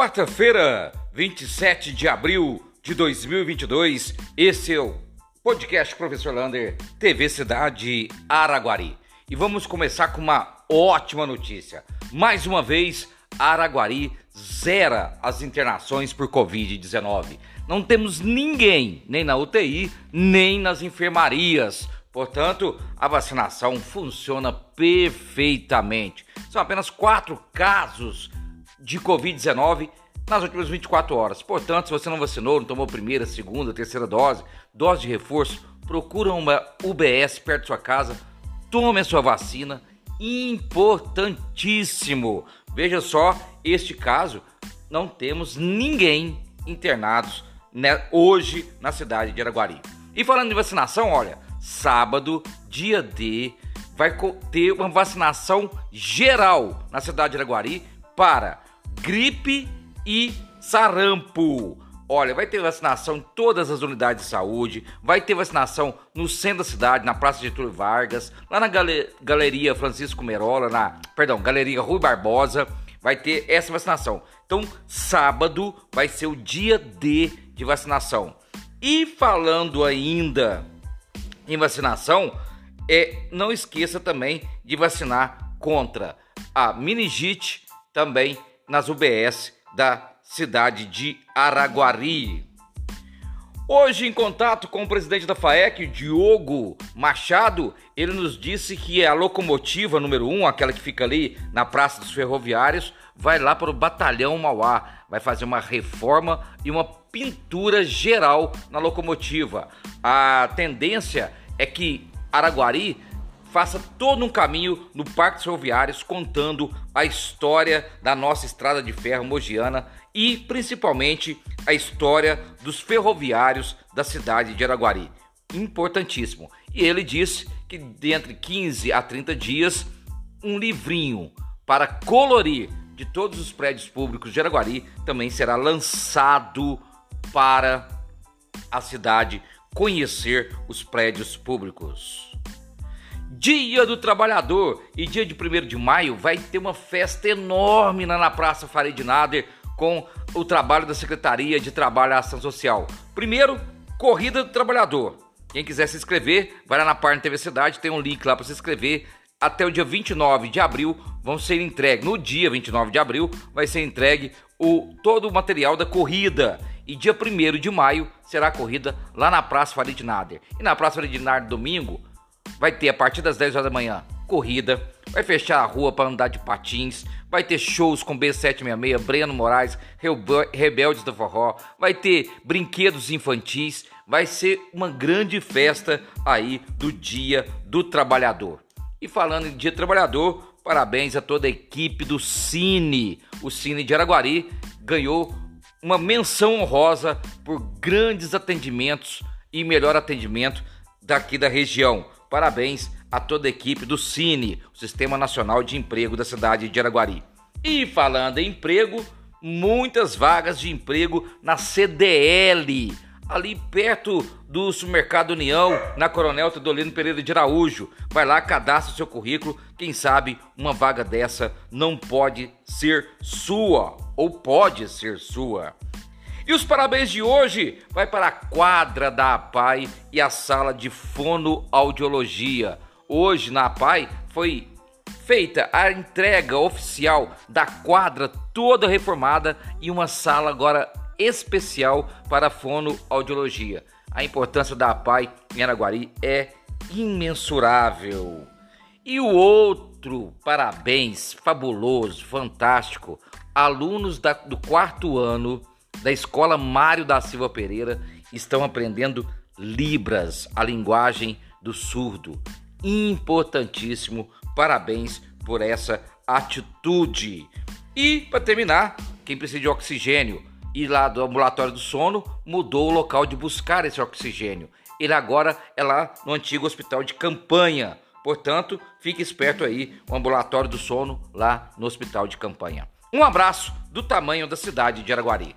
Quarta-feira, 27 de abril de 2022, esse é o podcast Professor Lander, TV Cidade Araguari. E vamos começar com uma ótima notícia. Mais uma vez, Araguari zera as internações por Covid-19. Não temos ninguém, nem na UTI, nem nas enfermarias. Portanto, a vacinação funciona perfeitamente. São apenas quatro casos de Covid-19 nas últimas 24 horas. Portanto, se você não vacinou, não tomou primeira, segunda, terceira dose, dose de reforço, procura uma UBS perto de sua casa, tome a sua vacina. Importantíssimo. Veja só, este caso, não temos ninguém internados né, hoje na cidade de Araguari. E falando de vacinação, olha, sábado, dia D, vai ter uma vacinação geral na cidade de Araguari para gripe e sarampo. Olha, vai ter vacinação em todas as unidades de saúde, vai ter vacinação no centro da cidade, na Praça Getúlio Vargas, lá na Galeria Francisco Merola, na, perdão, Galeria Rui Barbosa, vai ter essa vacinação. Então, sábado vai ser o dia D de vacinação. E falando ainda em vacinação, é, não esqueça também de vacinar contra a meningite, também nas UBS da cidade de Araguari. Hoje, em contato com o presidente da FAEC, Diogo Machado, ele nos disse que a locomotiva número 1, um, aquela que fica ali na Praça dos Ferroviários, vai lá para o Batalhão Mauá, vai fazer uma reforma e uma pintura geral na locomotiva. A tendência é que Araguari faça todo um caminho no Parque dos Ferroviários contando a história da nossa estrada de ferro mogiana e principalmente a história dos ferroviários da cidade de Araguari. Importantíssimo. E ele disse que dentre 15 a 30 dias um livrinho para colorir de todos os prédios públicos de Araguari também será lançado para a cidade conhecer os prédios públicos. Dia do Trabalhador e dia de 1 de maio vai ter uma festa enorme lá na Praça Farid Nader com o trabalho da Secretaria de Trabalho e Ação Social. Primeiro, Corrida do Trabalhador. Quem quiser se inscrever, vai lá na página TV Cidade, tem um link lá para se inscrever. Até o dia 29 de abril vão ser entregues. No dia 29 de abril vai ser entregue o todo o material da corrida. E dia 1 de maio será a corrida lá na Praça Farid Nader. E na Praça Farid Nader domingo vai ter a partir das 10 horas da manhã corrida, vai fechar a rua para andar de patins, vai ter shows com B766, Breno Moraes, Rebeldes do Forró, vai ter brinquedos infantis, vai ser uma grande festa aí do Dia do Trabalhador. E falando em Dia do Trabalhador, parabéns a toda a equipe do Cine. O Cine de Araguari ganhou uma menção honrosa por grandes atendimentos e melhor atendimento daqui da região. Parabéns a toda a equipe do Cine, o Sistema Nacional de Emprego da cidade de Araguari. E falando em emprego, muitas vagas de emprego na CDL, ali perto do Supermercado União, na Coronel Teodolino Pereira de Araújo. Vai lá, cadastra seu currículo, quem sabe uma vaga dessa não pode ser sua, ou pode ser sua. E os parabéns de hoje vai para a quadra da APAI e a sala de fonoaudiologia. Hoje na APAI foi feita a entrega oficial da quadra toda reformada e uma sala agora especial para fonoaudiologia. A importância da APAI em Araguari é imensurável. E o outro parabéns fabuloso, fantástico, alunos da, do quarto ano da Escola Mário da Silva Pereira estão aprendendo Libras, a linguagem do surdo. Importantíssimo, parabéns por essa atitude. E para terminar, quem precisa de oxigênio e lá do ambulatório do sono mudou o local de buscar esse oxigênio. Ele agora é lá no antigo hospital de campanha. Portanto, fique esperto aí, o ambulatório do sono lá no hospital de campanha. Um abraço do tamanho da cidade de Araguari.